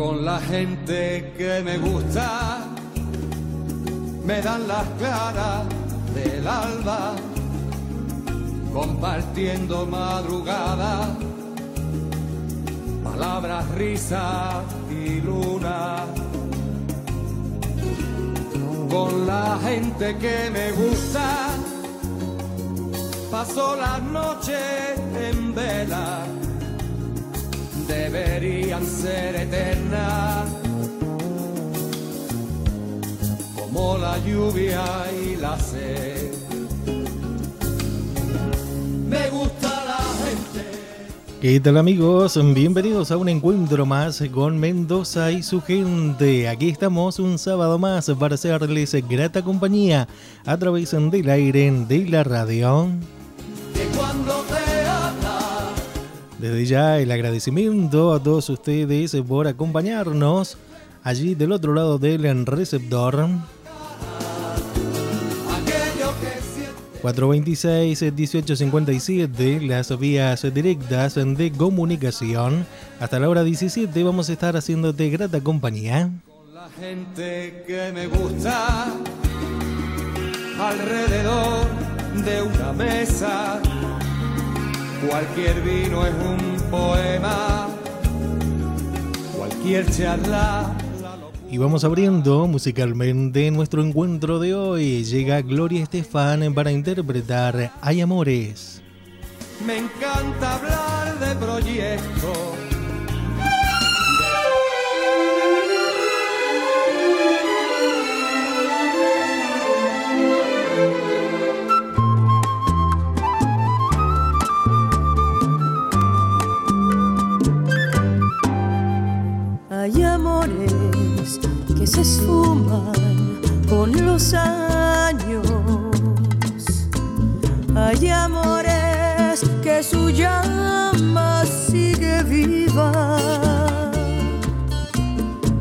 Con la gente que me gusta, me dan las claras del alba, compartiendo madrugada, palabras, risas y luna. Con la gente que me gusta, paso las noches en vela deberían ser eternas, como la lluvia y la sed. Me gusta la gente. ¿Qué tal amigos? Bienvenidos a un encuentro más con Mendoza y su gente. Aquí estamos un sábado más para hacerles grata compañía a través del aire de la radio. Desde ya el agradecimiento a todos ustedes por acompañarnos allí del otro lado del receptor. 426-1857, las vías directas de comunicación. Hasta la hora 17 vamos a estar haciéndote grata compañía. Con la gente que me gusta, alrededor de una mesa Cualquier vino es un poema, cualquier charla. Y vamos abriendo musicalmente nuestro encuentro de hoy. Llega Gloria Estefan para interpretar Hay Amores. Me encanta hablar de proyectos esfuman con los años. Hay amores que su llama sigue viva.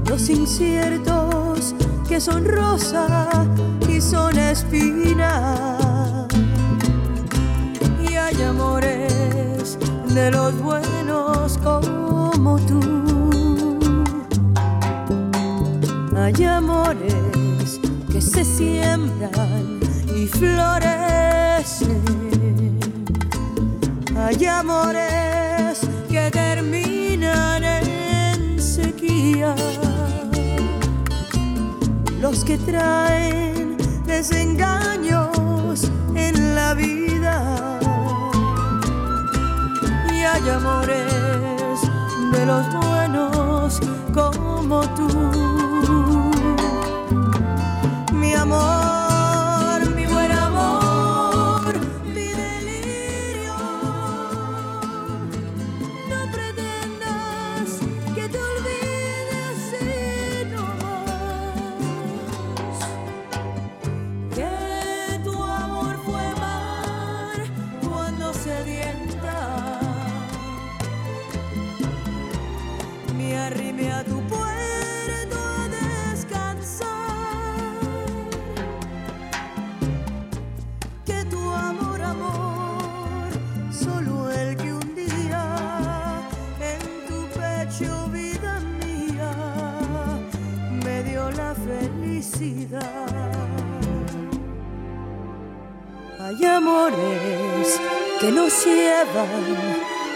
Los inciertos que son rosa y son espina. Y hay amores de los buenos como tú. Hay amores que se siembran y florecen. Hay amores que terminan en sequía. Los que traen desengaños en la vida. Y hay amores de los buenos como tú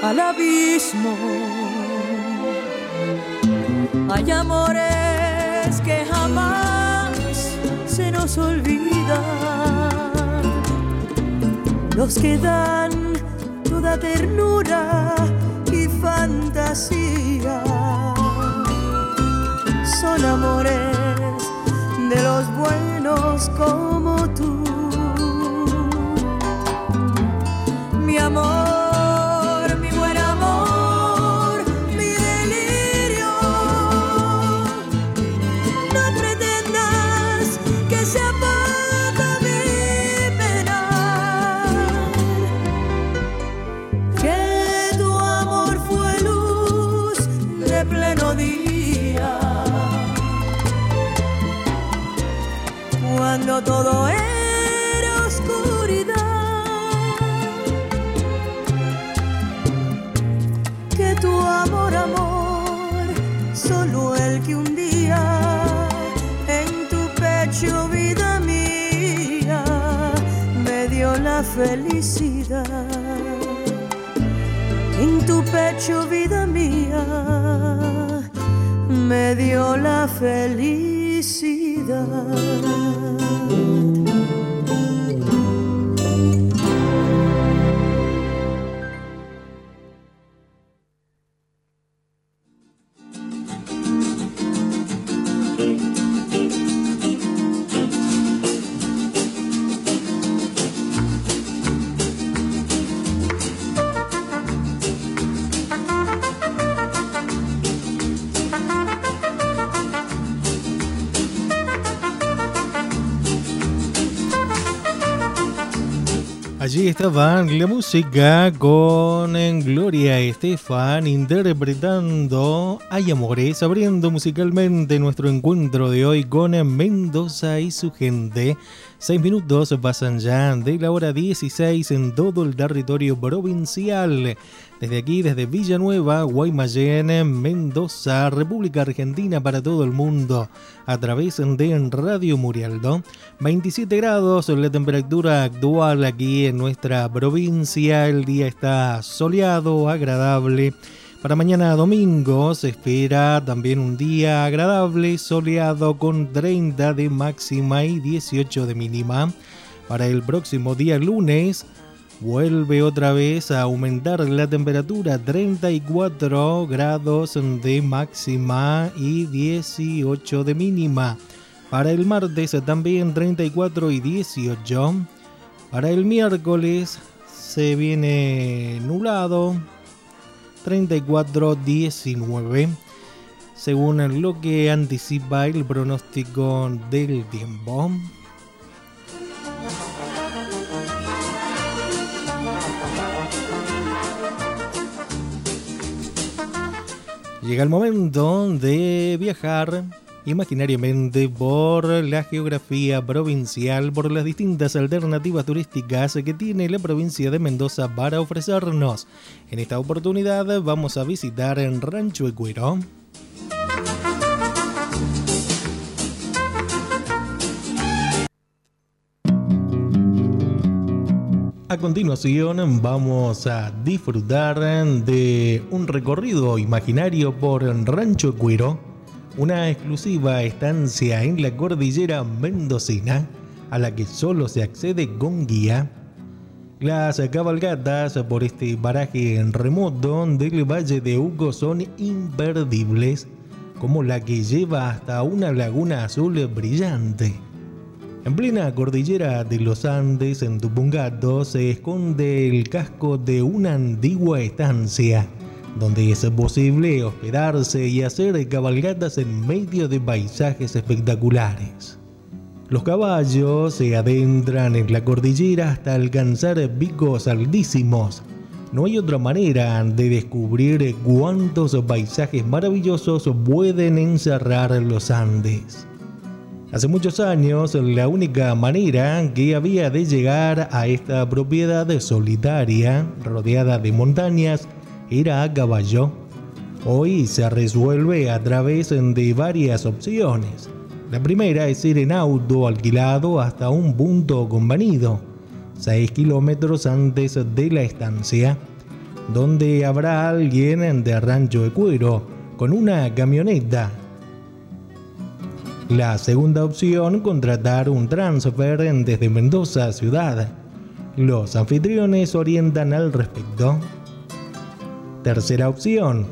al abismo. Hay amores que jamás se nos olvidan. Los que dan toda ternura y fantasía. Son amores de los buenos como En tu pecho, vida mía, me dio la felicidad. Allí estaba la música con Gloria Estefan interpretando Hay Amores, abriendo musicalmente nuestro encuentro de hoy con Mendoza y su gente. Seis minutos pasan ya de la hora 16 en todo el territorio provincial. Desde aquí, desde Villanueva, Guaymallén, Mendoza, República Argentina para todo el mundo, a través de Radio Murialdo. 27 grados la temperatura actual aquí en nuestra provincia. El día está soleado, agradable. Para mañana domingo se espera también un día agradable, soleado con 30 de máxima y 18 de mínima. Para el próximo día lunes vuelve otra vez a aumentar la temperatura 34 grados de máxima y 18 de mínima. Para el martes también 34 y 18. Para el miércoles se viene nublado 34 19 según lo que anticipa el pronóstico del tiempo. Llega el momento de viajar imaginariamente por la geografía provincial, por las distintas alternativas turísticas que tiene la provincia de Mendoza para ofrecernos. En esta oportunidad vamos a visitar en Rancho Ecuero. Continuación vamos a disfrutar de un recorrido imaginario por Rancho Cuero, una exclusiva estancia en la cordillera mendocina a la que solo se accede con guía. Las cabalgatas por este paraje remoto del Valle de Hugo son imperdibles, como la que lleva hasta una laguna azul brillante. En plena cordillera de los Andes, en Tupungato, se esconde el casco de una antigua estancia, donde es posible hospedarse y hacer cabalgatas en medio de paisajes espectaculares. Los caballos se adentran en la cordillera hasta alcanzar picos altísimos. No hay otra manera de descubrir cuántos paisajes maravillosos pueden encerrar los Andes. Hace muchos años, la única manera que había de llegar a esta propiedad solitaria, rodeada de montañas, era a caballo. Hoy se resuelve a través de varias opciones. La primera es ir en auto alquilado hasta un punto convenido, 6 kilómetros antes de la estancia, donde habrá alguien de rancho de cuero con una camioneta la segunda opción, contratar un transfer desde Mendoza ciudad. Los anfitriones orientan al respecto. Tercera opción,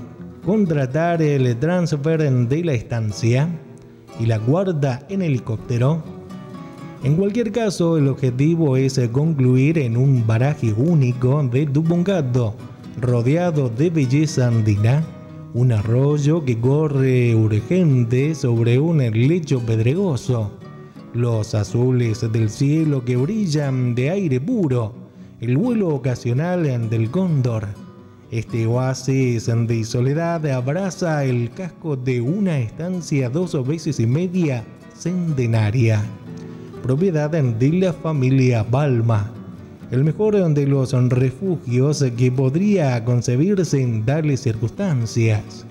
contratar el transfer de la estancia. Y la guarda en helicóptero. En cualquier caso, el objetivo es concluir en un paraje único de Dupungato, rodeado de belleza andina un arroyo que corre urgente sobre un lecho pedregoso, los azules del cielo que brillan de aire puro, el vuelo ocasional del cóndor. Este oasis de soledad abraza el casco de una estancia dos veces y media centenaria. propiedad de la familia Balma, el mejor de los refugios que podría concebirse en tales circunstancias.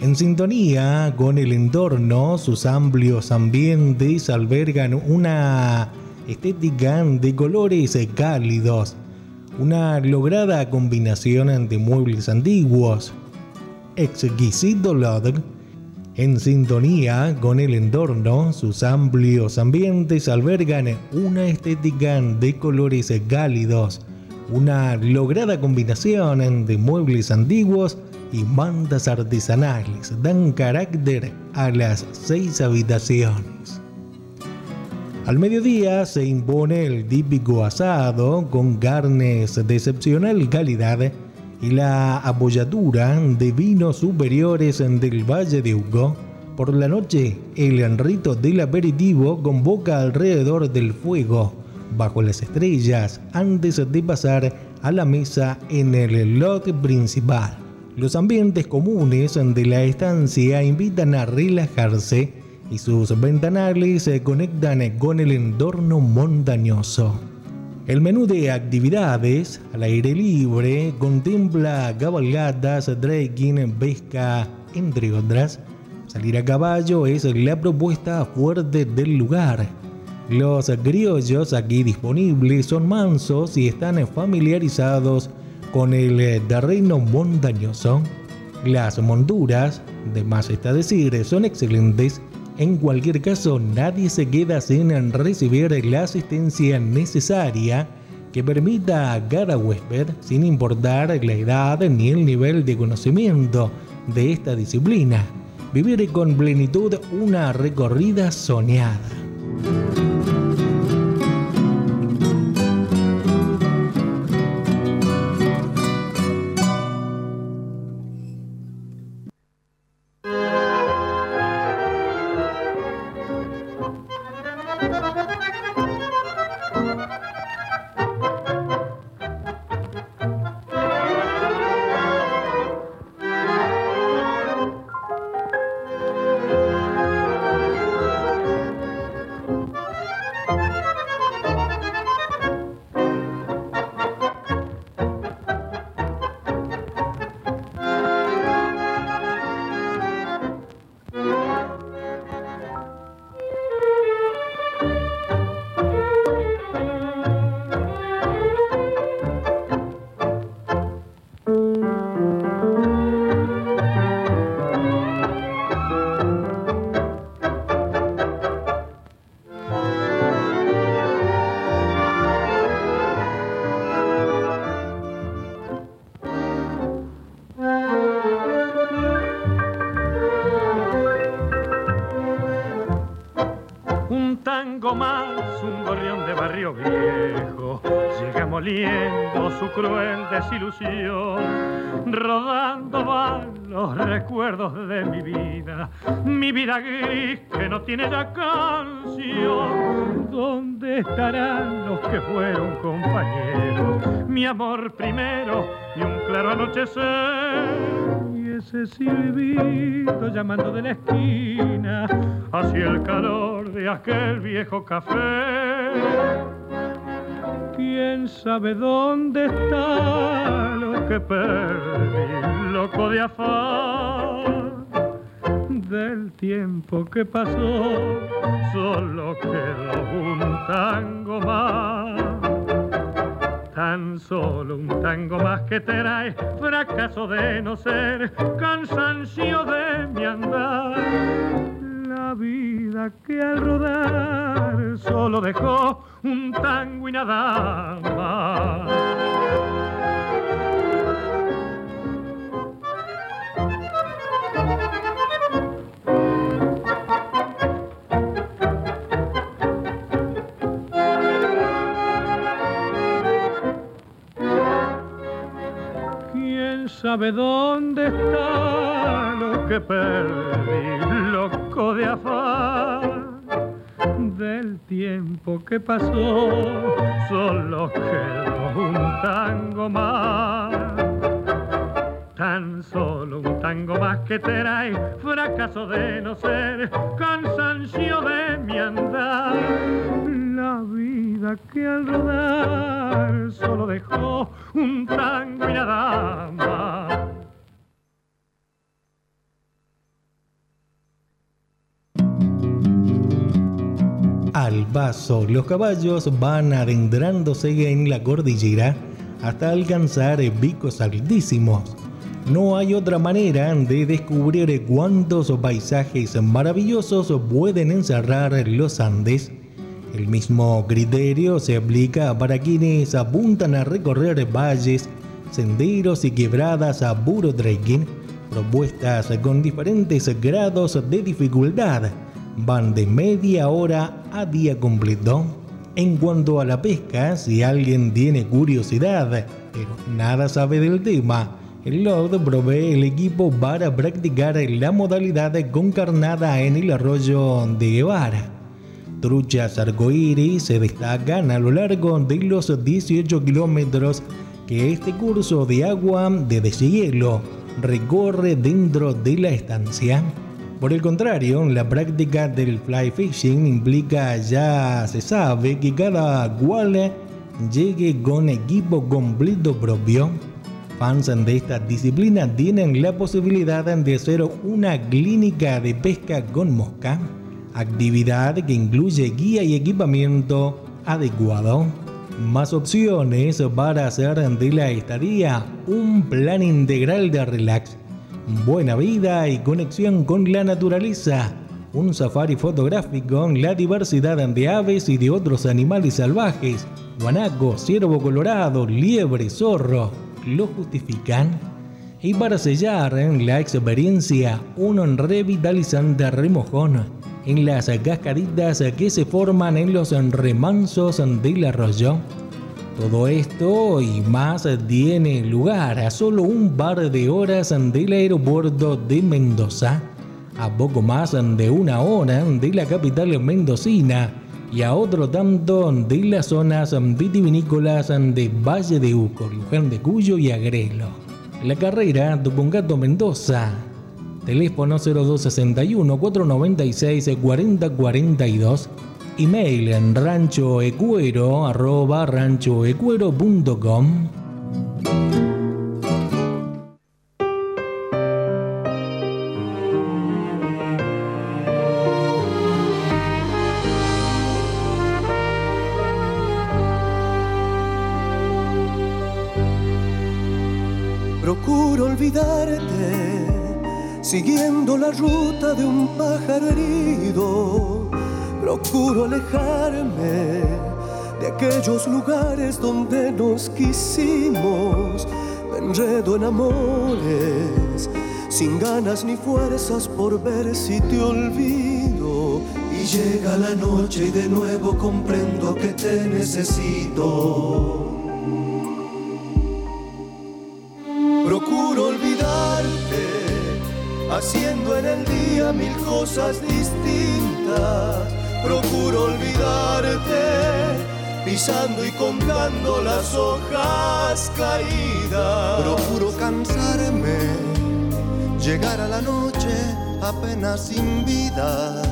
En sintonía con el entorno, sus amplios ambientes albergan una estética de colores cálidos, una lograda combinación de muebles antiguos, exquisito log, en sintonía con el entorno, sus amplios ambientes albergan una estética de colores cálidos, una lograda combinación de muebles antiguos y mantas artesanales dan carácter a las seis habitaciones. Al mediodía se impone el típico asado con carnes de excepcional calidad y la apoyadura de vinos superiores del Valle de Hugo. Por la noche, el rito del aperitivo convoca alrededor del fuego, bajo las estrellas, antes de pasar a la mesa en el lote principal. Los ambientes comunes de la estancia invitan a relajarse y sus ventanales se conectan con el entorno montañoso. El menú de actividades al aire libre contempla cabalgatas, trekking, pesca, entre otras. Salir a caballo es la propuesta fuerte del lugar. Los criollos aquí disponibles son mansos y están familiarizados con el terreno montañoso. Las monturas, de más está decir, son excelentes. En cualquier caso, nadie se queda sin recibir la asistencia necesaria que permita a cada huésped, sin importar la edad ni el nivel de conocimiento de esta disciplina, vivir con plenitud una recorrida soñada. Cruel desilusión. Rodando van los recuerdos de mi vida, mi vida gris que no tiene ya canción. ¿Dónde estarán los que fueron compañeros? Mi amor primero y un claro anochecer. Y ese silbido llamando de la esquina hacia el calor de aquel viejo café quién sabe dónde está lo que perdí, loco de afán del tiempo que pasó, solo quedó un tango más. Tan solo un tango más que trae fracaso de no ser, cansancio de mi andar la vida que al rodar solo dejó un tango y nada más. ¿Quién sabe dónde está lo que perdí? De afán del tiempo que pasó, solo quedó un tango más. Tan solo un tango más que trae fracaso de no ser, cansancio de mi andar vida que al rodar solo dejó un tango y nada más. Al los caballos van adentrándose en la cordillera hasta alcanzar picos altísimos. No hay otra manera de descubrir cuántos paisajes maravillosos pueden encerrar los Andes. El mismo criterio se aplica para quienes apuntan a recorrer valles, senderos y quebradas a puro trekking, propuestas con diferentes grados de dificultad. Van de media hora a día completo. En cuanto a la pesca, si alguien tiene curiosidad, pero nada sabe del tema, el LOD provee el equipo para practicar la modalidad con carnada en el arroyo de Guevara. Truchas arcoíris se destacan a lo largo de los 18 kilómetros que este curso de agua de deshielo recorre dentro de la estancia. Por el contrario, la práctica del fly fishing implica, ya se sabe, que cada cual llegue con equipo completo propio fans de esta disciplina tienen la posibilidad de hacer una clínica de pesca con mosca, actividad que incluye guía y equipamiento adecuado. Más opciones para hacer de la estadía un plan integral de relax, buena vida y conexión con la naturaleza, un safari fotográfico, la diversidad de aves y de otros animales salvajes, guanaco, ciervo colorado, liebre, zorro, lo justifican. Y para sellar la experiencia, un revitalizante remojón en las cascaditas que se forman en los remansos del arroyo. Todo esto y más tiene lugar a solo un par de horas del aeropuerto de Mendoza, a poco más de una hora de la capital mendocina y a otro tanto de las zonas vitivinícolas de Valle de Uco, Luján de Cuyo y Agrelo. La carrera Tupungato Mendoza. Teléfono 0261 496 4042. Email en ranchoecuero arroba ranchoecuero.com. siguiendo la ruta de un pájaro herido. Procuro alejarme de aquellos lugares donde nos quisimos. Me enredo en amores, sin ganas ni fuerzas por ver si te olvido. Y llega la noche y de nuevo comprendo que te necesito. haciendo en el día mil cosas distintas. Procuro olvidarte, pisando y contando las hojas caídas. Procuro cansarme, llegar a la noche apenas sin vida.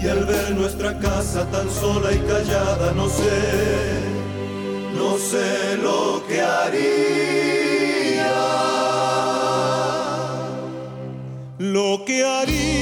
Y al ver nuestra casa tan sola y callada, no sé, no sé lo que haría lo que haría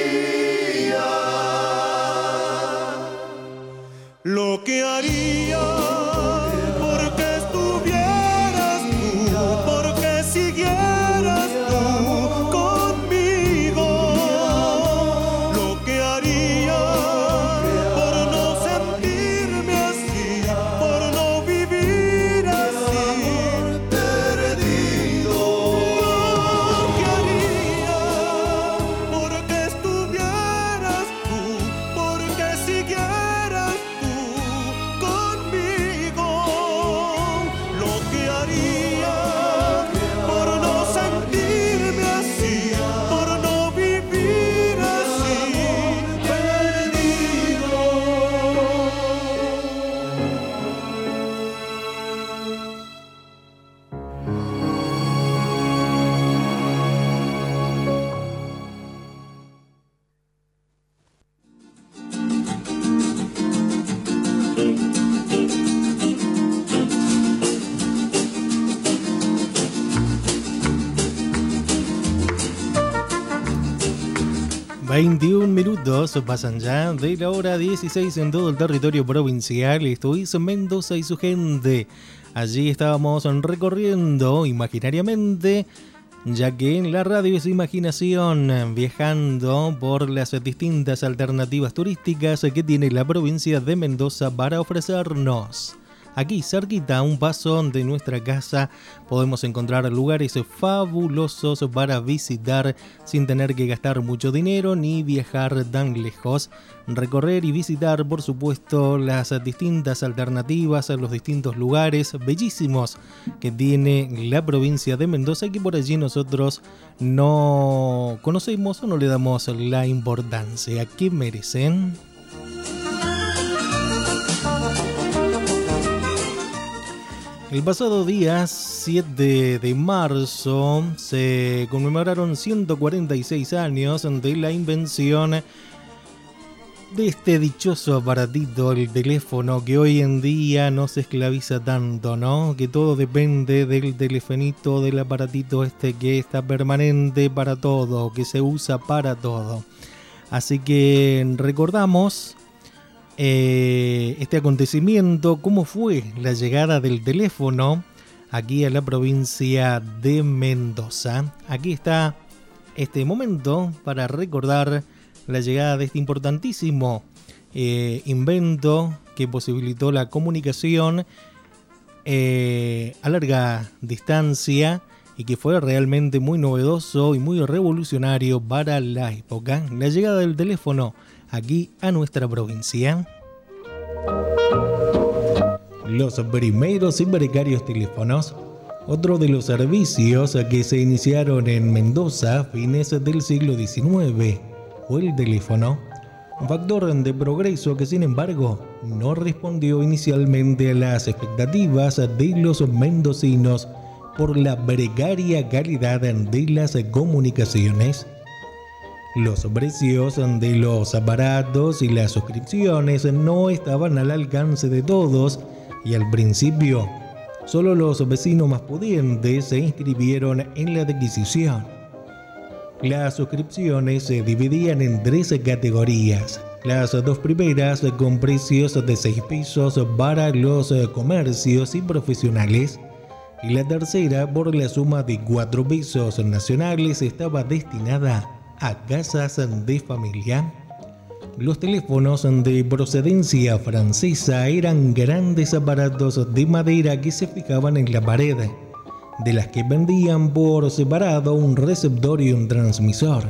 lo que haría minutos pasan ya de la hora 16 en todo el territorio provincial. Esto es Mendoza y su gente. Allí estábamos recorriendo imaginariamente, ya que en la radio es imaginación, viajando por las distintas alternativas turísticas que tiene la provincia de Mendoza para ofrecernos. Aquí, cerquita, a un paso de nuestra casa, podemos encontrar lugares fabulosos para visitar sin tener que gastar mucho dinero ni viajar tan lejos. Recorrer y visitar, por supuesto, las distintas alternativas, los distintos lugares bellísimos que tiene la provincia de Mendoza que por allí nosotros no conocemos o no le damos la importancia que merecen. El pasado día 7 de marzo se conmemoraron 146 años de la invención de este dichoso aparatito, el teléfono, que hoy en día no se esclaviza tanto, ¿no? Que todo depende del telefonito, del aparatito este que está permanente para todo, que se usa para todo. Así que recordamos eh, este acontecimiento, cómo fue la llegada del teléfono aquí a la provincia de Mendoza. Aquí está este momento para recordar la llegada de este importantísimo eh, invento que posibilitó la comunicación eh, a larga distancia y que fue realmente muy novedoso y muy revolucionario para la época. La llegada del teléfono aquí a nuestra provincia. Los primeros y precarios teléfonos, otro de los servicios que se iniciaron en Mendoza a fines del siglo XIX, fue el teléfono, un factor de progreso que sin embargo no respondió inicialmente a las expectativas de los mendocinos por la precaria calidad de las comunicaciones. Los precios de los aparatos y las suscripciones no estaban al alcance de todos y al principio solo los vecinos más pudientes se inscribieron en la adquisición. Las suscripciones se dividían en tres categorías. Las dos primeras con precios de 6 pesos para los comercios y profesionales y la tercera por la suma de 4 pesos nacionales estaba destinada a casas de familia. Los teléfonos de procedencia francesa eran grandes aparatos de madera que se fijaban en la pared, de las que vendían por separado un receptor y un transmisor.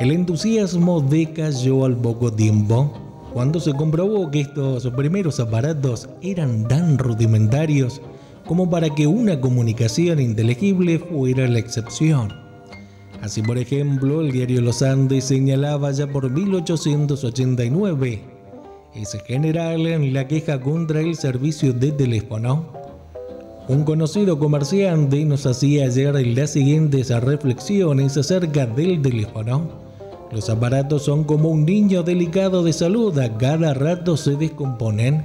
El entusiasmo decayó al poco tiempo, cuando se comprobó que estos primeros aparatos eran tan rudimentarios como para que una comunicación inteligible fuera la excepción. Así, por ejemplo, el diario Los Andes señalaba ya por 1889 es general en la queja contra el servicio de teléfono. Un conocido comerciante nos hacía ayer las siguientes reflexiones acerca del teléfono. Los aparatos son como un niño delicado de salud, a cada rato se descomponen.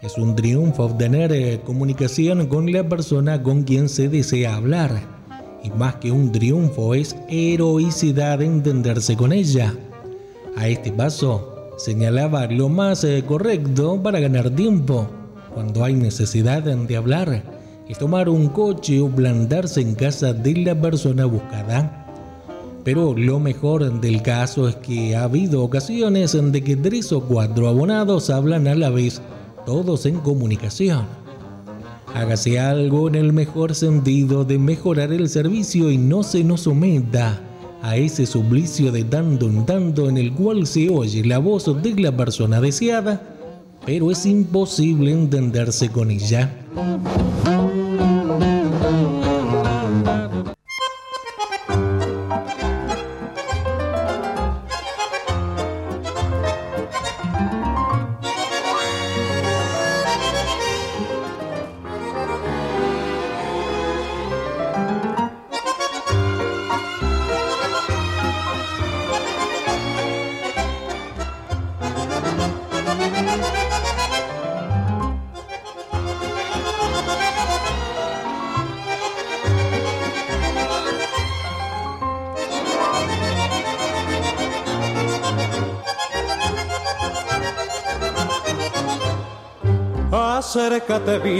Es un triunfo obtener eh, comunicación con la persona con quien se desea hablar y más que un triunfo es heroicidad entenderse con ella. A este paso, señalaba lo más eh, correcto para ganar tiempo. Cuando hay necesidad de hablar, es tomar un coche o plantarse en casa de la persona buscada. Pero lo mejor del caso es que ha habido ocasiones en de que tres o cuatro abonados hablan a la vez, todos en comunicación. Hágase algo en el mejor sentido de mejorar el servicio y no se nos someta a ese suplicio de tanto en tanto en el cual se oye la voz de la persona deseada, pero es imposible entenderse con ella.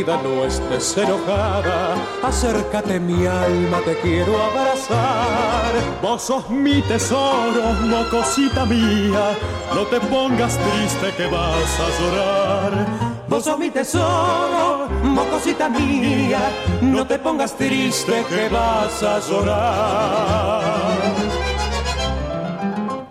No estés enojada. Acércate mi alma, te quiero abrazar. Vos sos mi tesoro, mocosita mía. No te pongas triste que vas a llorar. Vos sos mi tesoro, mocosita mía. No te pongas triste que vas a llorar.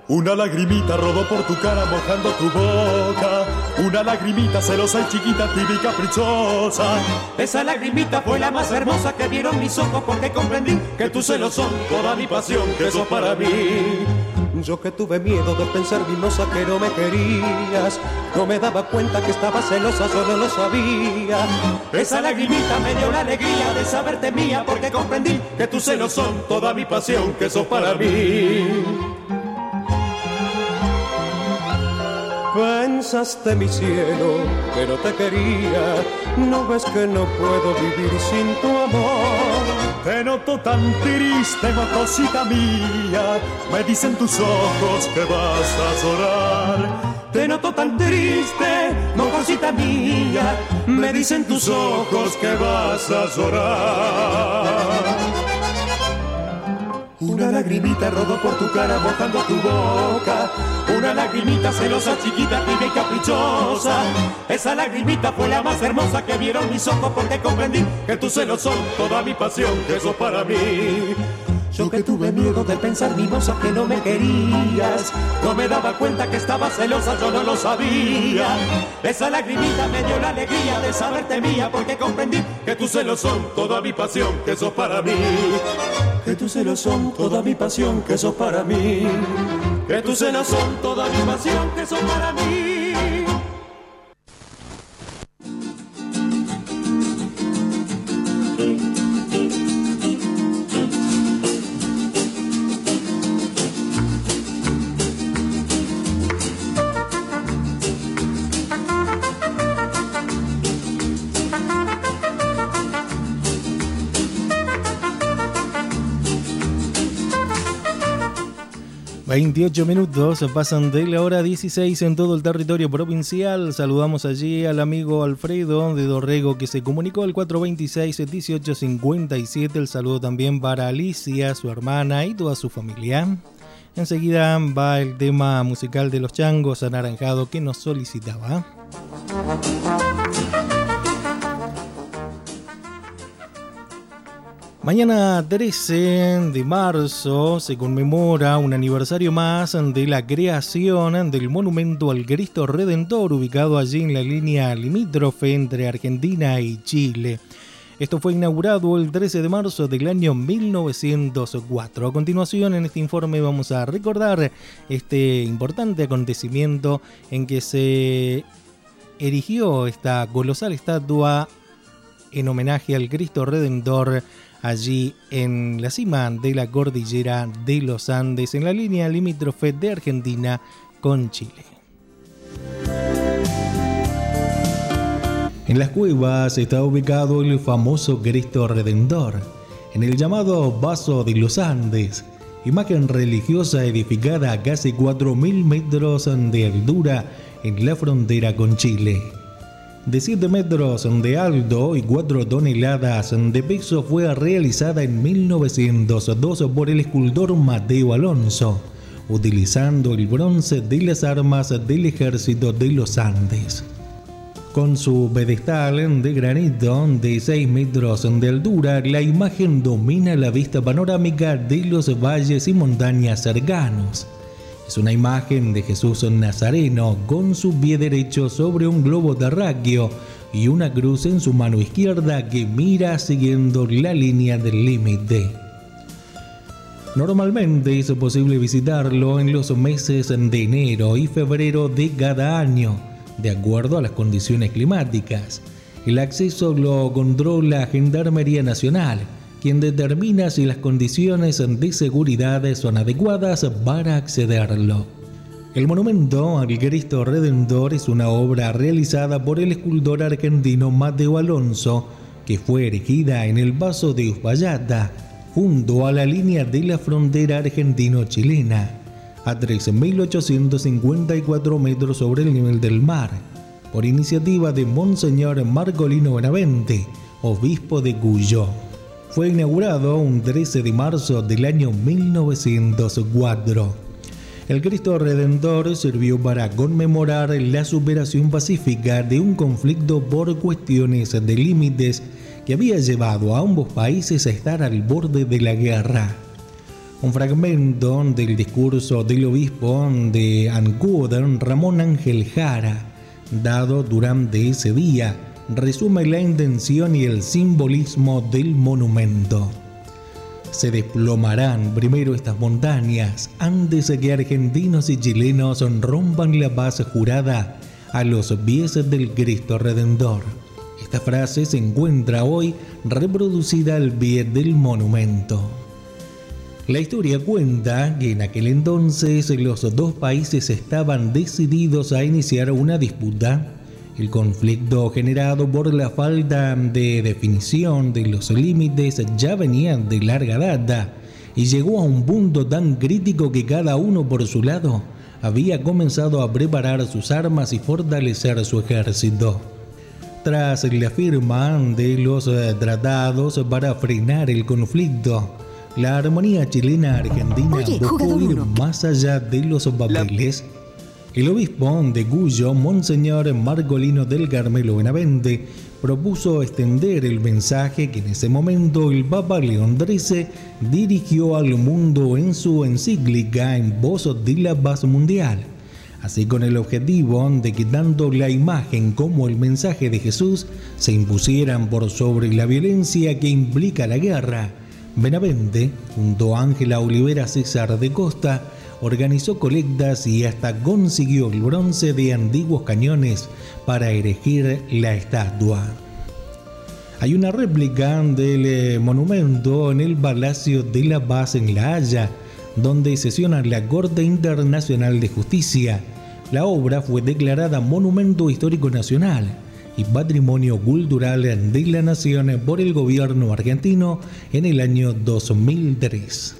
Una lagrimita rodó por tu cara mojando tu boca. Una lagrimita celosa y chiquita, tibia y caprichosa. Esa lagrimita fue la más hermosa que vieron mis ojos porque comprendí que tus celos son toda mi pasión, que eso para mí. Yo que tuve miedo de pensar, mimosa, que no me querías. No me daba cuenta que estaba celosa, yo no lo sabía. Esa lagrimita me dio la alegría de saberte mía, porque comprendí que tus celos son toda mi pasión, que eso para mí. Pensaste mi cielo que no te quería, no ves que no puedo vivir sin tu amor. Te noto tan triste, cosita mía, me dicen tus ojos que vas a llorar. Te noto tan triste, cosita mía, me dicen tus ojos que vas a llorar. Una lagrimita rodó por tu cara mojando tu boca. Una lagrimita celosa, chiquita, tibia y caprichosa. Esa lagrimita fue la más hermosa que vieron mis ojos porque comprendí que tus celos son toda mi pasión, que eso para mí. Yo que tuve miedo de pensar, mimosa, que no me querías. No me daba cuenta que estaba celosa, yo no lo sabía. Esa lagrimita me dio la alegría de saberte mía, porque comprendí que tus celos son toda mi pasión, que eso para mí que tus celos son toda mi pasión, que sos para mí. Que tus celos son toda mi pasión, que sos para mí. 28 minutos pasan de la hora 16 en todo el territorio provincial. Saludamos allí al amigo Alfredo de Dorrego que se comunicó al 426-1857. El saludo también para Alicia, su hermana y toda su familia. Enseguida va el tema musical de los changos anaranjado que nos solicitaba. Mañana 13 de marzo se conmemora un aniversario más de la creación del monumento al Cristo Redentor ubicado allí en la línea limítrofe entre Argentina y Chile. Esto fue inaugurado el 13 de marzo del año 1904. A continuación en este informe vamos a recordar este importante acontecimiento en que se erigió esta colosal estatua en homenaje al Cristo Redentor allí en la cima de la cordillera de los Andes, en la línea limítrofe de Argentina con Chile. En las cuevas está ubicado el famoso Cristo Redentor, en el llamado Vaso de los Andes, imagen religiosa edificada a casi 4.000 metros de altura en la frontera con Chile de 7 metros de alto y 4 toneladas de peso fue realizada en 1902 por el escultor Mateo Alonso, utilizando el bronce de las armas del ejército de los Andes. Con su pedestal de granito de 6 metros de altura, la imagen domina la vista panorámica de los valles y montañas cercanos es una imagen de Jesús Nazareno con su pie derecho sobre un globo terráqueo y una cruz en su mano izquierda que mira siguiendo la línea del límite. Normalmente es posible visitarlo en los meses de enero y febrero de cada año, de acuerdo a las condiciones climáticas. El acceso lo controla la Gendarmería Nacional quien determina si las condiciones de seguridad son adecuadas para accederlo. El monumento al Cristo Redentor es una obra realizada por el escultor argentino Mateo Alonso, que fue erigida en el Paso de Uspallata, junto a la línea de la frontera argentino-chilena, a 13.854 metros sobre el nivel del mar por iniciativa de Monseñor Marcolino Benavente, obispo de Cuyo. Fue inaugurado un 13 de marzo del año 1904. El Cristo Redentor sirvió para conmemorar la superación pacífica de un conflicto por cuestiones de límites que había llevado a ambos países a estar al borde de la guerra. Un fragmento del discurso del obispo de Ancud, Ramón Ángel Jara, dado durante ese día, resume la intención y el simbolismo del monumento. Se desplomarán primero estas montañas antes que argentinos y chilenos rompan la paz jurada a los pies del Cristo Redentor. Esta frase se encuentra hoy reproducida al pie del monumento. La historia cuenta que en aquel entonces los dos países estaban decididos a iniciar una disputa. El conflicto generado por la falta de definición de los límites ya venía de larga data y llegó a un punto tan crítico que cada uno por su lado había comenzado a preparar sus armas y fortalecer su ejército. Tras la firma de los tratados para frenar el conflicto, la armonía chilena-argentina buscó ir más allá de los papeles. El obispo de Cuyo, Monseñor Margolino del Carmelo Benavente, propuso extender el mensaje que en ese momento el Papa León XIII dirigió al mundo en su encíclica en voz de la paz mundial, así con el objetivo de que tanto la imagen como el mensaje de Jesús se impusieran por sobre la violencia que implica la guerra. Benavente, junto a Ángela Olivera César de Costa, organizó colectas y hasta consiguió el bronce de antiguos cañones para erigir la estatua. Hay una réplica del eh, monumento en el Palacio de la Paz en La Haya, donde sesiona la Corte Internacional de Justicia. La obra fue declarada Monumento Histórico Nacional y Patrimonio Cultural de la Nación por el gobierno argentino en el año 2003.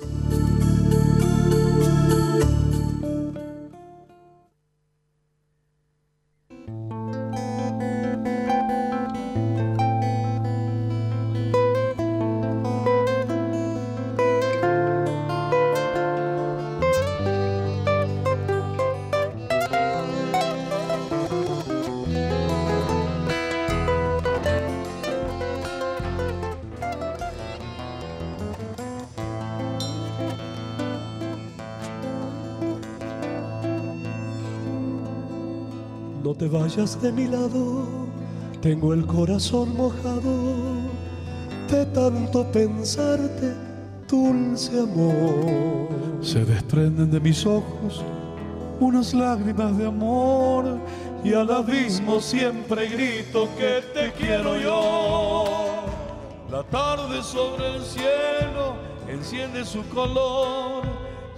De mi lado, tengo el corazón mojado de tanto pensarte, dulce amor. Se desprenden de mis ojos unas lágrimas de amor y al abismo siempre grito que te quiero yo. La tarde sobre el cielo enciende su color,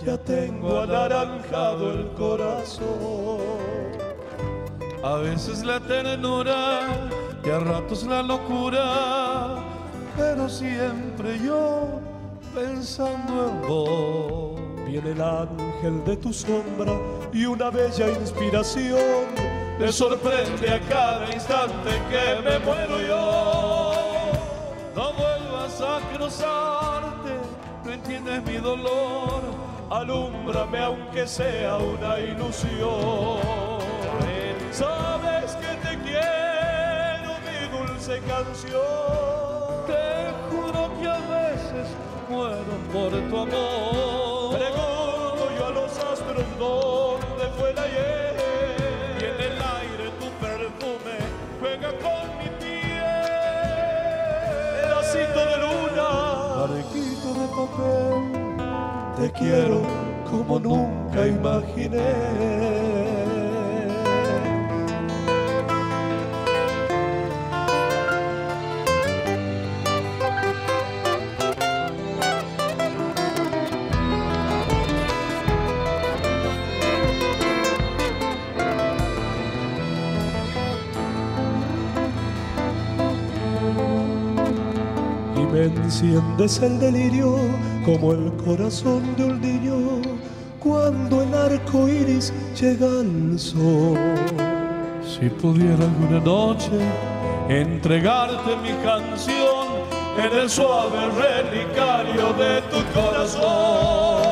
ya tengo anaranjado el corazón. A veces la ternura y a ratos la locura, pero siempre yo pensando en vos. Viene el ángel de tu sombra y una bella inspiración me sorprende a cada instante que me muero yo. No vuelvas a cruzarte, no entiendes mi dolor, alúmbrame aunque sea una ilusión. Sabes que te quiero, mi dulce canción. Te juro que a veces muero por tu amor. Pregunto yo a los astros dónde fue el ayer. Y en el aire tu perfume juega con mi piel. Pedacito de luna, arequito de papel. Te quiero como nunca imaginé. Enciendes el delirio como el corazón de un niño cuando el arco iris llega al sol. Si pudiera alguna noche entregarte mi canción en el suave relicario de tu corazón.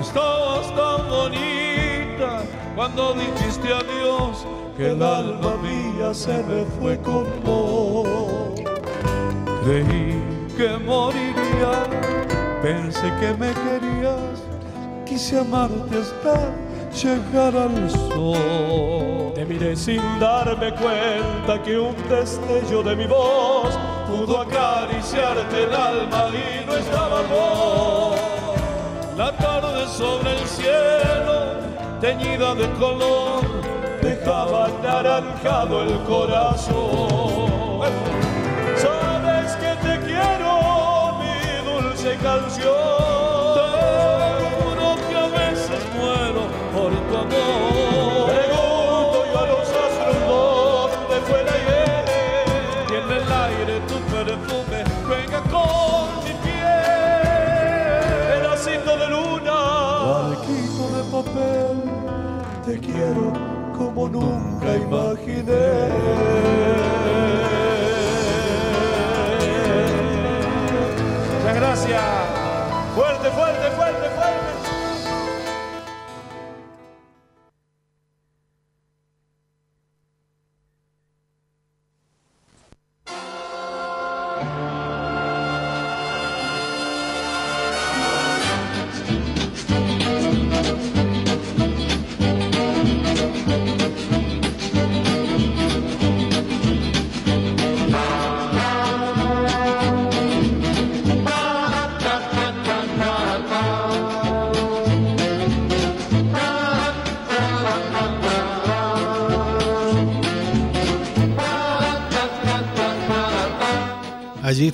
Estabas tan bonita cuando dijiste adiós que el alma mía se me fue con vos. Creí que moriría, pensé que me querías, quise amarte hasta llegar al sol. Te miré sin darme cuenta que un destello de mi voz pudo acariciarte el alma y no estaba vos. La tarde sobre el cielo, teñida de color, dejaba anaranjado el corazón. Te quiero como nunca imaginé.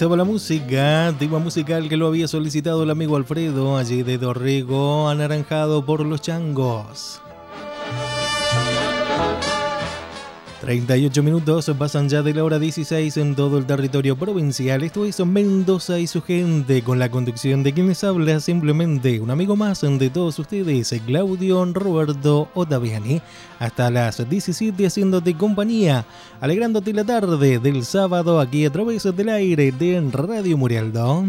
Estaba la música, tema musical que lo había solicitado el amigo Alfredo, allí de Dorrego, anaranjado por los changos. 38 minutos pasan ya de la hora 16 en todo el territorio provincial. Esto es Mendoza y su gente, con la conducción de quienes habla simplemente un amigo más de todos ustedes, Claudio Roberto Otaviani. Hasta las 17 haciéndote compañía, alegrándote la tarde del sábado aquí a través del aire de Radio Murialdo.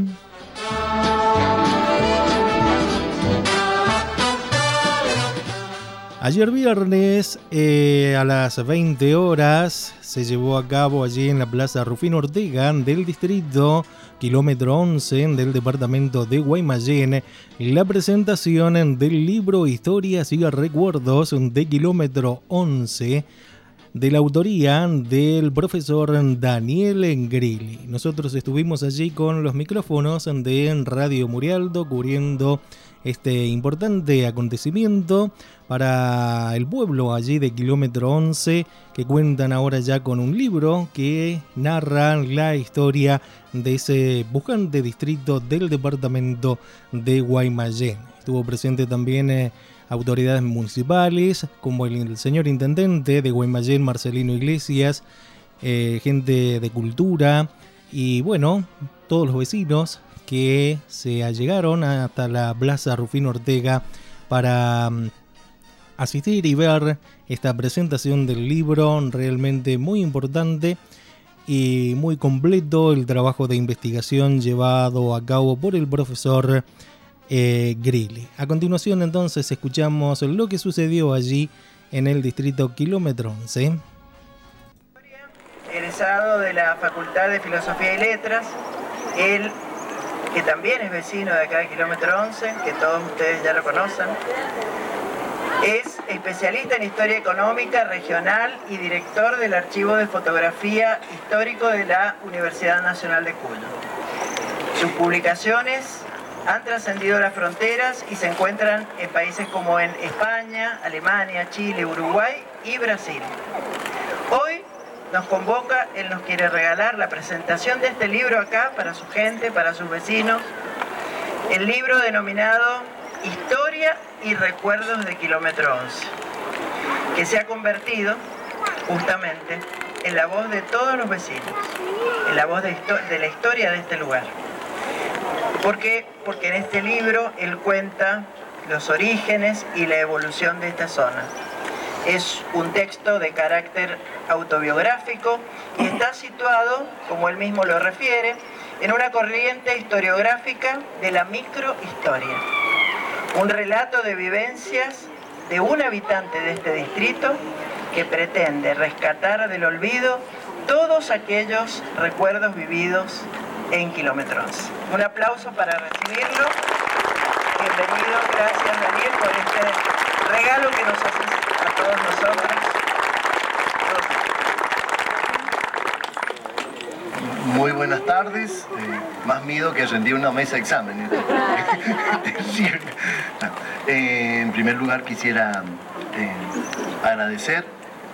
Ayer viernes eh, a las 20 horas se llevó a cabo allí en la Plaza Rufino Ortega del distrito kilómetro 11 del departamento de Guaymallén la presentación del libro Historias y Recuerdos de kilómetro 11 de la autoría del profesor Daniel Grilli. Nosotros estuvimos allí con los micrófonos de Radio Murialdo cubriendo este importante acontecimiento para el pueblo allí de kilómetro 11 que cuentan ahora ya con un libro que narra la historia de ese pujante distrito del departamento de Guaymallén. Estuvo presente también eh, autoridades municipales como el, señor intendente de Guaymallén, Marcelino Iglesias, eh, gente de cultura y bueno, todos los vecinos que se allegaron hasta la Plaza Rufino Ortega para mm, asistir y ver esta presentación del libro realmente muy importante y muy completo el trabajo de investigación llevado a cabo por el profesor eh. A continuación entonces escuchamos lo que sucedió allí en el distrito kilómetro 11. Egresado de la Facultad de Filosofía y Letras, él que también es vecino de acá del kilómetro 11, que todos ustedes ya lo conocen. Es especialista en historia económica regional y director del Archivo de Fotografía Histórico de la Universidad Nacional de Cuyo. Sus publicaciones han trascendido las fronteras y se encuentran en países como en España, Alemania, Chile, Uruguay y Brasil. Hoy nos convoca, él nos quiere regalar la presentación de este libro acá para su gente, para sus vecinos. El libro denominado Historia y Recuerdos de Kilómetro 11, que se ha convertido justamente en la voz de todos los vecinos, en la voz de, la historia de este lugar. ¿Por qué? Porque en este libro él cuenta los orígenes y la evolución de esta zona Es un texto de carácter autobiográfico y está situado, como él mismo lo refiere, en una corriente historiográfica de la microhistoria. Un relato de vivencias de un habitante de este distrito que pretende rescatar del olvido todos aquellos recuerdos vividos en kilómetros. Un aplauso para recibirlo. Bienvenido, gracias Daniel por este regalo que nos haces a todos nosotros. Muy buenas tardes. Eh, más miedo que rendir una mesa de examen. Eh, en primer lugar quisiera eh, agradecer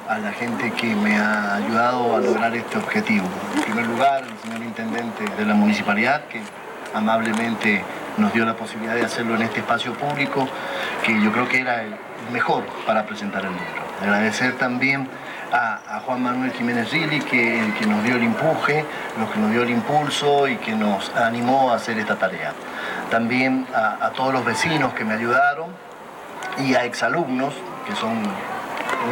a la gente que me ha ayudado a lograr este objetivo. En primer lugar, al señor intendente de la municipalidad, que amablemente nos dio la posibilidad de hacerlo en este espacio público, que yo creo que era el mejor para presentar el libro. Agradecer también a, Juan Manuel Jiménez Rilli, que, que nos dio el empuje, los que nos dio el impulso y que nos animó a hacer esta tarea. También a, a todos los vecinos que me ayudaron y a exalumnos, que son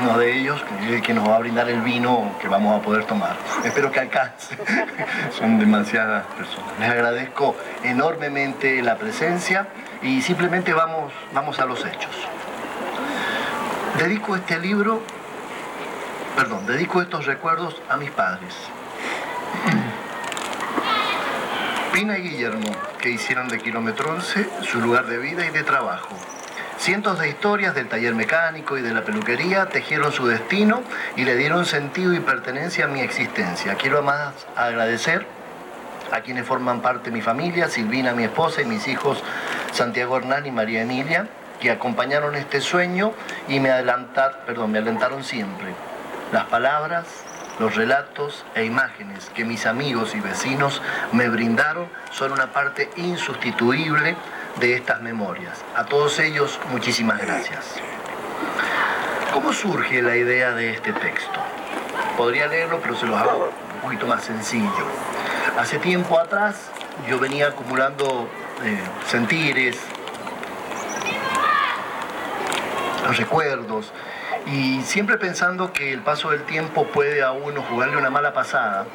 uno de ellos, que, que nos va a brindar el vino que vamos a poder tomar. Espero que alcance. Son demasiadas personas. Les agradezco enormemente la presencia y simplemente vamos, vamos a los hechos. Dedico este libro, perdón, dedico estos recuerdos a mis padres. Pina y Guillermo, que hicieron de Kilómetro 11 su lugar de vida y de trabajo Cientos de historias del taller mecánico y de la peluquería tejieron su destino y le dieron sentido y pertenencia a mi existencia. Quiero más agradecer a quienes forman parte de mi familia, Silvina, mi esposa, y mis hijos Santiago Hernán y María Emilia, que acompañaron este sueño y me, adelantar, perdón, me alentaron siempre. Las palabras, los relatos e imágenes que mis amigos y vecinos me brindaron son una parte insustituible de estas memorias. A todos ellos, muchísimas gracias. ¿Cómo surge la idea de este texto? Podría leerlo, pero se lo hago un poquito más sencillo. Hace tiempo atrás yo venía acumulando eh, sentires, recuerdos, y siempre pensando que el paso del tiempo puede a uno jugarle una mala pasada,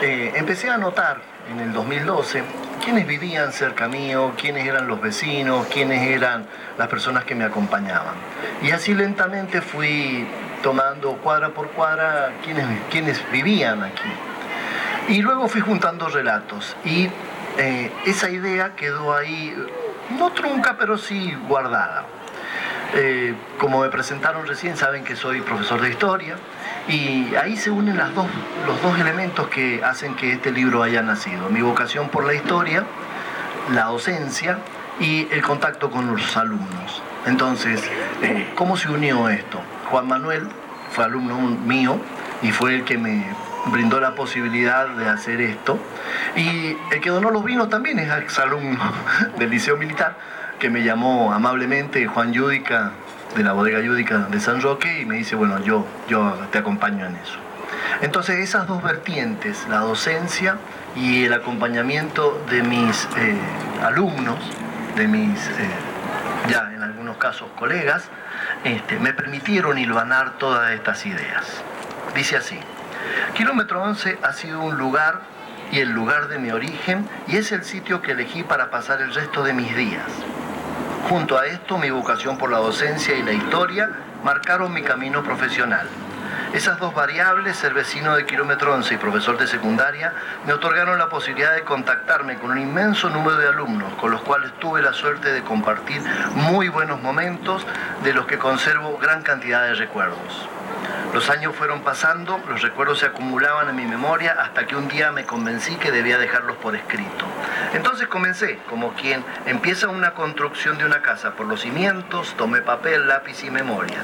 eh, empecé a notar en el 2012 quiénes vivían cerca mío, quiénes eran los vecinos, quiénes eran las personas que me acompañaban. Y así lentamente fui tomando cuadra por cuadra quiénes, quiénes vivían aquí. Y luego fui juntando relatos y eh, esa idea quedó ahí, no trunca, pero sí guardada. Eh, como me presentaron recién, saben que soy profesor de historia y ahí se unen dos, los dos elementos que hacen que este libro haya nacido. Mi vocación por la historia, la docencia y el contacto con los alumnos. Entonces, eh, ¿cómo se unió esto? Juan Manuel fue alumno mío y fue el que me brindó la posibilidad de hacer esto. Y el que donó los vinos también es exalumno del Liceo Militar, que me llamó amablemente Juan Yudica de la bodega yúdica de San Roque y me dice, bueno, yo, yo te acompaño en eso. Entonces esas dos vertientes, la docencia y el acompañamiento de mis eh, alumnos, de mis, eh, ya en algunos casos colegas, este, me permitieron hilvanar todas estas ideas. Dice así, Kilómetro 11 ha sido un lugar y el lugar de mi origen y es el sitio que elegí para pasar el resto de mis días. Junto a esto, mi vocación por la docencia y la historia marcaron mi camino profesional. Esas dos variables, ser vecino de kilómetro 11 y profesor de secundaria, me otorgaron la posibilidad de contactarme con un inmenso número de alumnos, con los cuales tuve la suerte de compartir muy buenos momentos, de los que conservo gran cantidad de recuerdos. Los años fueron pasando, los recuerdos se acumulaban en mi memoria hasta que un día me convencí que debía dejarlos por escrito. Entonces comencé, como quien empieza una construcción de una casa por los cimientos, tomé papel, lápiz y memoria.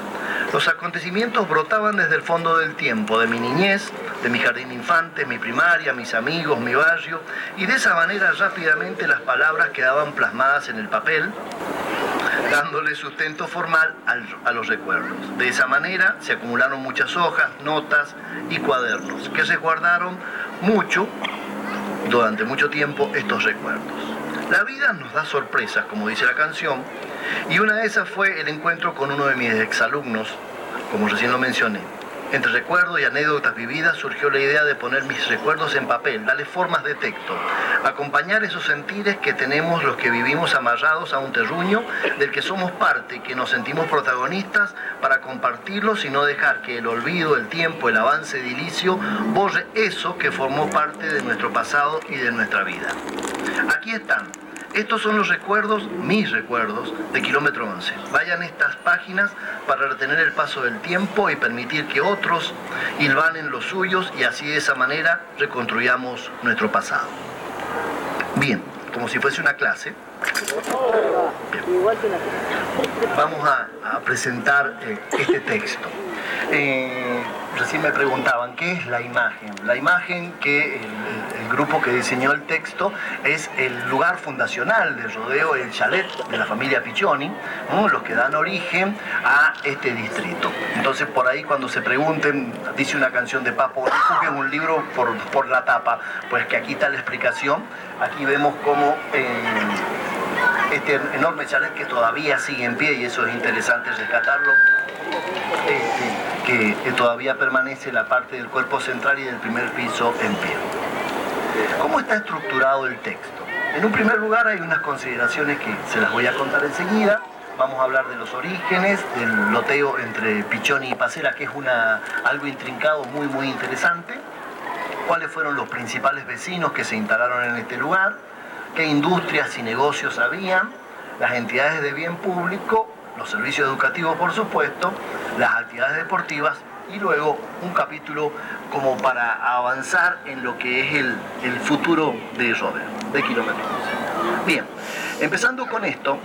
Los acontecimientos brotaban desde el fondo del tiempo, de mi niñez, de mi jardín infante, mi primaria, mis amigos, mi barrio, y de esa manera rápidamente las palabras quedaban plasmadas en el papel dándole sustento formal a los recuerdos. De esa manera se acumularon muchas hojas, notas y cuadernos que se guardaron mucho, durante mucho tiempo, estos recuerdos. La vida nos da sorpresas, como dice la canción, y una de esas fue el encuentro con uno de mis exalumnos, como recién lo mencioné. Entre recuerdos y anécdotas vividas surgió la idea de poner mis recuerdos en papel, darle formas de texto, acompañar esos sentires que tenemos los que vivimos amarrados a un terruño del que somos parte, que nos sentimos protagonistas para compartirlos y no dejar que el olvido, el tiempo, el avance edilicio borre eso que formó parte de nuestro pasado y de nuestra vida. Aquí están estos son los recuerdos, mis recuerdos, de Kilómetro 11. Vayan estas páginas para retener el paso del tiempo y permitir que otros hilvanen los suyos y así de esa manera reconstruyamos nuestro pasado. Bien, como si fuese una clase. Vamos a, presentar eh, este texto. Eh, recién me preguntaban, ¿qué es la imagen? La imagen que el, grupo que diseñó el texto es el lugar fundacional del rodeo, el chalet de la familia Piccioni, los que dan origen a este distrito. Entonces por ahí cuando se pregunten, dice una canción de Papo, es un libro por, por, la tapa, pues que aquí está la explicación, aquí vemos cómo... Eh, este enorme chalet que todavía sigue en pie y eso es interesante rescatarlo, este, que, todavía permanece la parte del cuerpo central y del primer piso en pie. ¿Cómo está estructurado el texto? En un primer lugar hay unas consideraciones que se las voy a contar enseguida. Vamos a hablar de los orígenes, del loteo entre Pichoni y Pacera, que es una, algo intrincado muy muy interesante. Cuáles fueron los principales vecinos que se instalaron en este lugar, qué industrias y negocios habían, las entidades de bien público los servicios educativos por supuesto, las actividades deportivas y luego un capítulo como para avanzar en lo que es el, futuro de Robert, de Kilómetro Bien, empezando con esto,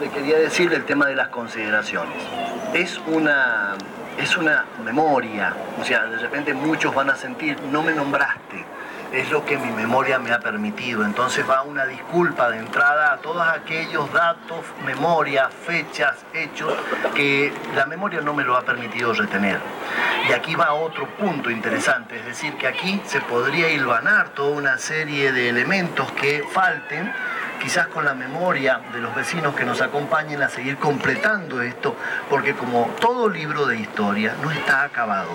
le quería decir el tema de las consideraciones. Es una, es una memoria, o sea, de repente muchos van a sentir, no me nombraste, es lo que mi memoria me ha permitido. Entonces va una disculpa de entrada a todos aquellos datos, memoria, fechas, hechos que la memoria no me lo ha permitido retener. Y aquí va otro punto interesante, es decir, que aquí se podría hilvanar toda una serie de elementos que falten quizás con la memoria de los vecinos que nos acompañen a seguir completando esto, porque como todo libro de historia no está acabado,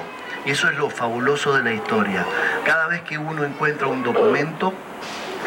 eso es lo fabuloso de la historia. Cada vez que uno encuentra un documento,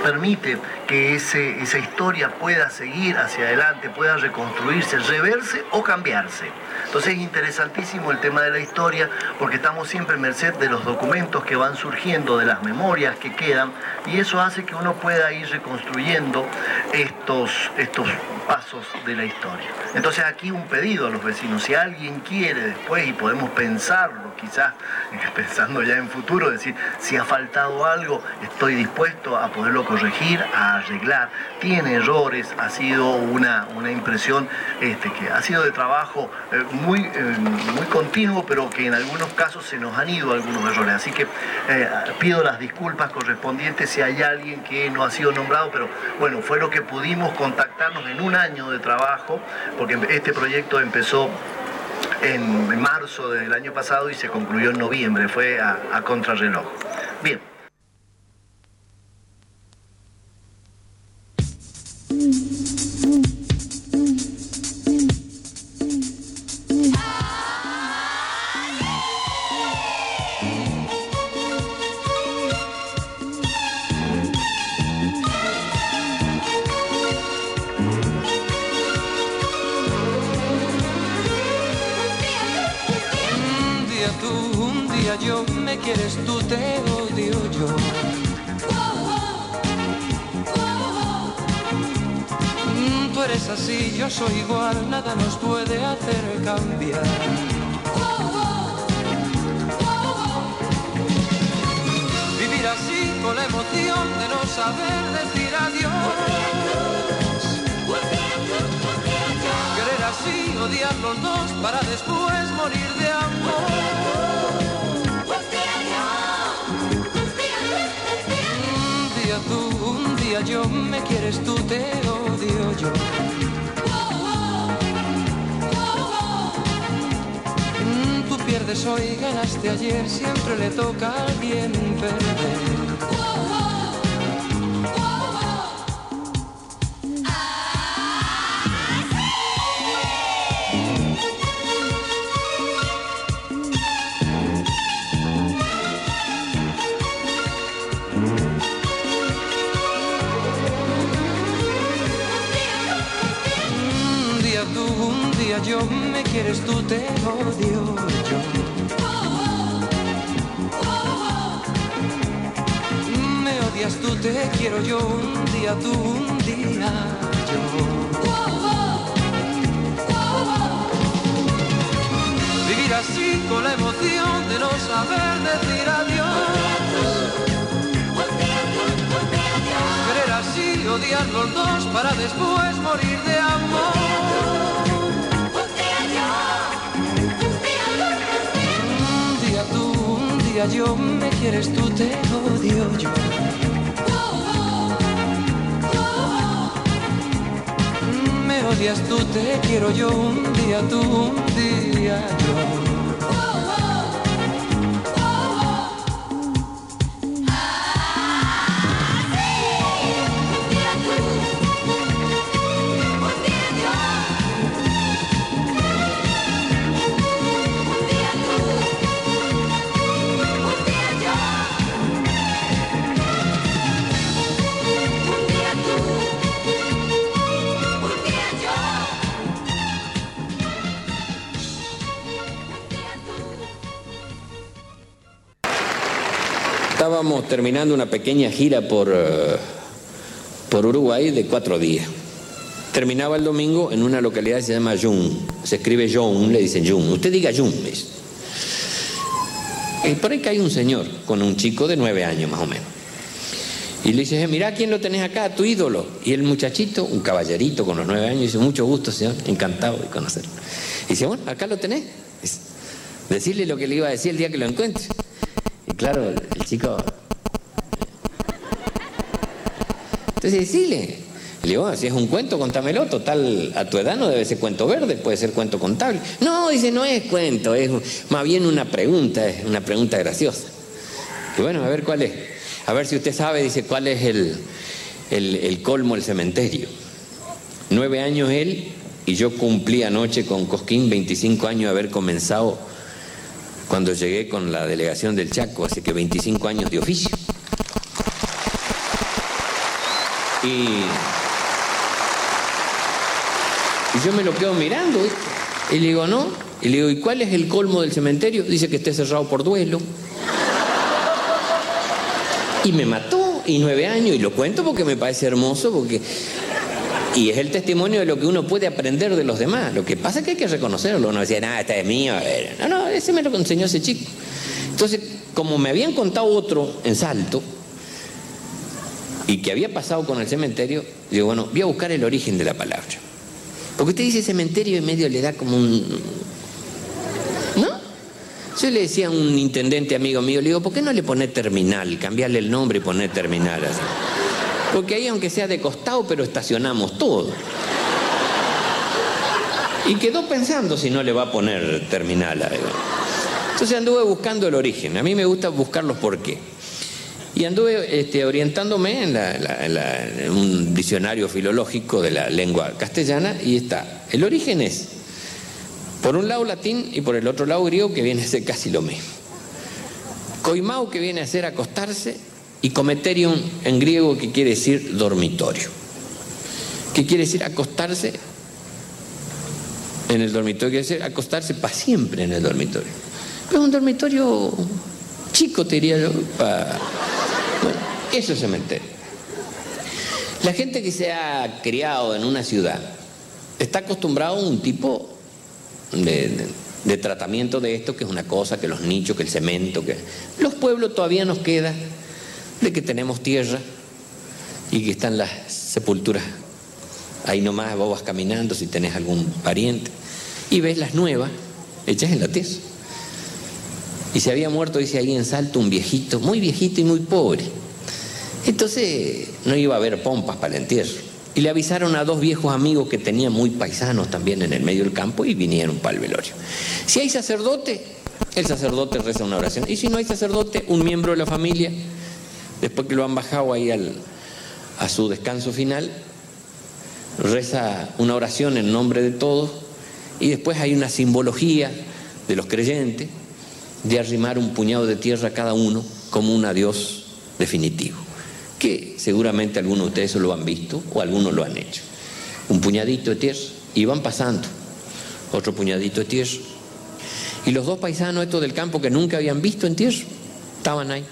permite que esa historia pueda seguir hacia adelante, pueda reconstruirse, reverse o cambiarse. Entonces es interesantísimo el tema de la historia porque estamos siempre en merced de los documentos que van surgiendo, de las memorias que quedan y eso hace que uno pueda ir reconstruyendo estos, estos pasos de la historia. Entonces aquí un pedido a los vecinos, si alguien quiere después y podemos pensarlo, quizás pensando ya en futuro, decir, si ha faltado algo, estoy dispuesto a poderlo corregir, a arreglar. Tiene errores, ha sido una, una impresión este, que ha sido de trabajo eh, muy, eh, muy continuo, pero que en algunos casos se nos han ido algunos errores. Así que eh, pido las disculpas correspondientes si hay alguien que no ha sido nombrado, pero bueno, fue lo que pudimos contactarnos en un año de trabajo, porque este proyecto empezó en marzo del año pasado y se concluyó en noviembre, fue a, a contrarreloj. Bien. Un día, tú, un día, yo me quieres tú. es así, yo soy igual, nada nos puede hacer cambiar. Vivir así con la emoción de no saber decir adiós. Querer así, odiar los dos para después morir de amor. Un día tú yo me quieres, tú te odio yo. Mm, tú pierdes hoy, ganaste ayer, siempre le toca a alguien perder. Yo, me quieres tú, te odio yo. Me odias tú, te quiero yo, un día tú, un día yo. Vivir así con la emoción de no saber decir adiós. Querer así, odiar los dos para después morir de amor. Yo, me quieres tú, te odio yo. Me odias tú, te quiero yo, un día tú, un día yo. Terminando una pequeña gira por, eh, por Uruguay de cuatro días. Terminaba el domingo en una localidad que se llama Jun. Se escribe Jun, le dicen Jun. Usted diga Jun. Y por ahí cae un señor con un chico de nueve años más o menos. Y le dice, mira quién lo tenés acá, tu ídolo. Y el muchachito, un caballerito con los nueve años, dice, mucho gusto, señor, encantado de conocerlo. Y dice, bueno, acá lo tenés. Decirle lo que le iba a decir el día que lo encuentre. Y claro, el chico... Entonces decirle, le digo, "Ah, si es un cuento, contámelo, total, a tu edad no debe ser cuento verde, puede ser cuento contable. No, dice, no es cuento, es más bien una pregunta, es una pregunta graciosa. Y bueno, a ver cuál es. A ver si usted sabe, dice, cuál es el, el, el colmo, el cementerio. Nueve años él y yo cumplí anoche con Cosquín 25 años de haber comenzado cuando llegué con la delegación del Chaco, así que 25 años de oficio. Y, yo me lo quedo mirando. Y le digo, no. Y le digo, ¿y cuál es el colmo del cementerio? Dice que esté cerrado por duelo. Y me mató, y nueve años, y lo cuento porque me parece hermoso, porque... Y es el testimonio de lo que uno puede aprender de los demás. Lo que pasa es que hay que reconocerlo. Uno decía, nada, este es mío. a ver". No, no, ese me lo enseñó ese chico. Entonces, como me habían contado otro en Salto, y que había pasado con el cementerio, digo, bueno, voy a buscar el origen de la palabra. Porque usted dice cementerio y medio le da como un... ¿No? Yo le decía a un intendente amigo mío, le digo, ¿por qué no le pone terminal? Cambiarle el nombre y poner terminal así. Porque ahí aunque sea de costado, pero estacionamos todo. Y quedó pensando si no le va a poner terminal a él. Entonces anduve buscando el origen. A mí me gusta buscar los por qué. Y anduve este, orientándome en, un diccionario filológico de la lengua castellana y está. El origen es, por un lado latín y por el otro lado griego, que viene a ser casi lo mismo. Coimao, que viene a ser acostarse, y cometerium en griego, que quiere decir dormitorio. ¿Qué quiere decir acostarse en el dormitorio? Quiere decir acostarse para siempre en el dormitorio. Pero es un dormitorio chico, te diría yo, para... Eso es cementerio. La gente que se ha criado en una ciudad está acostumbrado a un tipo de, tratamiento de esto, que es una cosa, que los nichos, que el cemento, que los pueblos todavía nos queda de que tenemos tierra y que están las sepulturas ahí nomás, vos vas caminando si tenés algún pariente y ves las nuevas hechas en la. Y se había muerto, dice ahí en Salto, un viejito, muy viejito y muy pobre. Entonces no iba a haber pompas para el entierro. Y le avisaron a dos viejos amigos que tenían muy paisanos también en el medio del campo y vinieron para el velorio. Si hay sacerdote, el sacerdote reza una oración. Y si no hay sacerdote, un miembro de la familia, después que lo han bajado ahí al- a su descanso final, reza una oración en nombre de todos y después hay una simbología de los creyentes de arrimar un puñado de tierra a cada uno como un adiós definitivo, que seguramente algunos de ustedes lo han visto o algunos lo han hecho. Un puñadito de tierra y van pasando otro puñadito de tierra. Y los dos paisanos estos del campo que nunca habían visto en tierra, estaban ahí.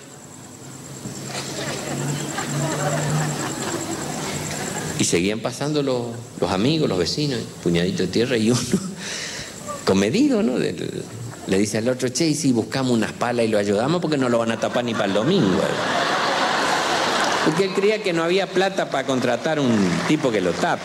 Y seguían pasando los, los amigos, los vecinos, puñadito de tierra, y uno, comedido, ¿no? Del- le dice al otro, che, si buscamos unas palas y lo ayudamos porque no lo van a tapar ni para el domingo. Porque él creía que no había plata para contratar un tipo que lo tape.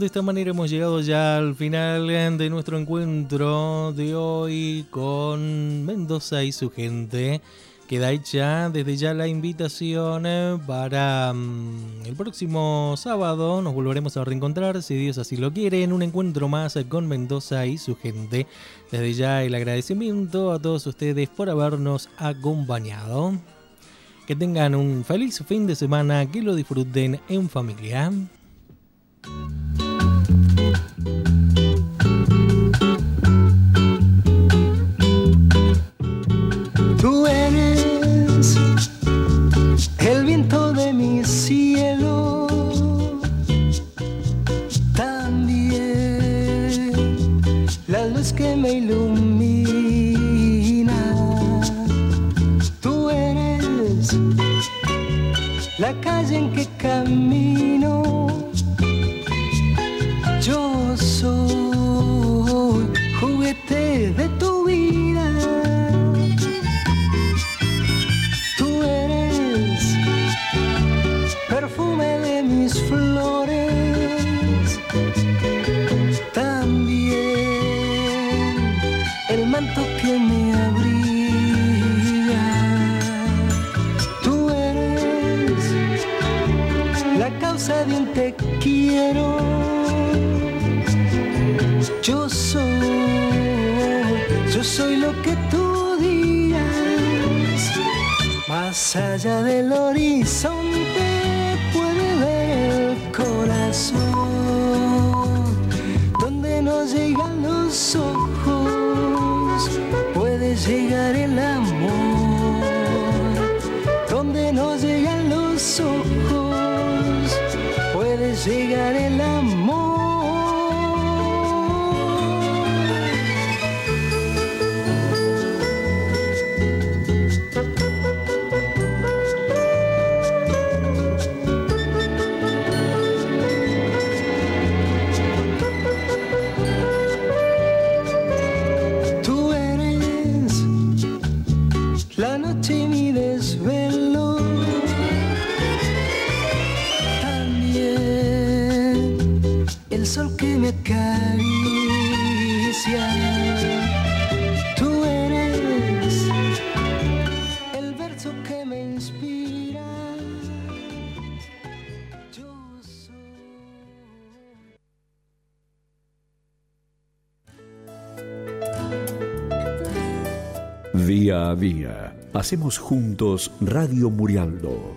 De esta manera hemos llegado ya al final de nuestro encuentro de hoy con Mendoza y su gente. Queda hecha desde ya la invitación eh, para mm, el próximo sábado. Nos volveremos a reencontrar, si Dios así lo quiere, en un encuentro más con Mendoza y su gente. Desde ya el agradecimiento a todos ustedes por habernos acompañado. Que tengan un feliz fin de semana, que lo disfruten en familia. La calle en que camino. Te quiero. Yo soy, yo soy lo que tú digas. Más allá del horizonte hacemos juntos Radio Murialdo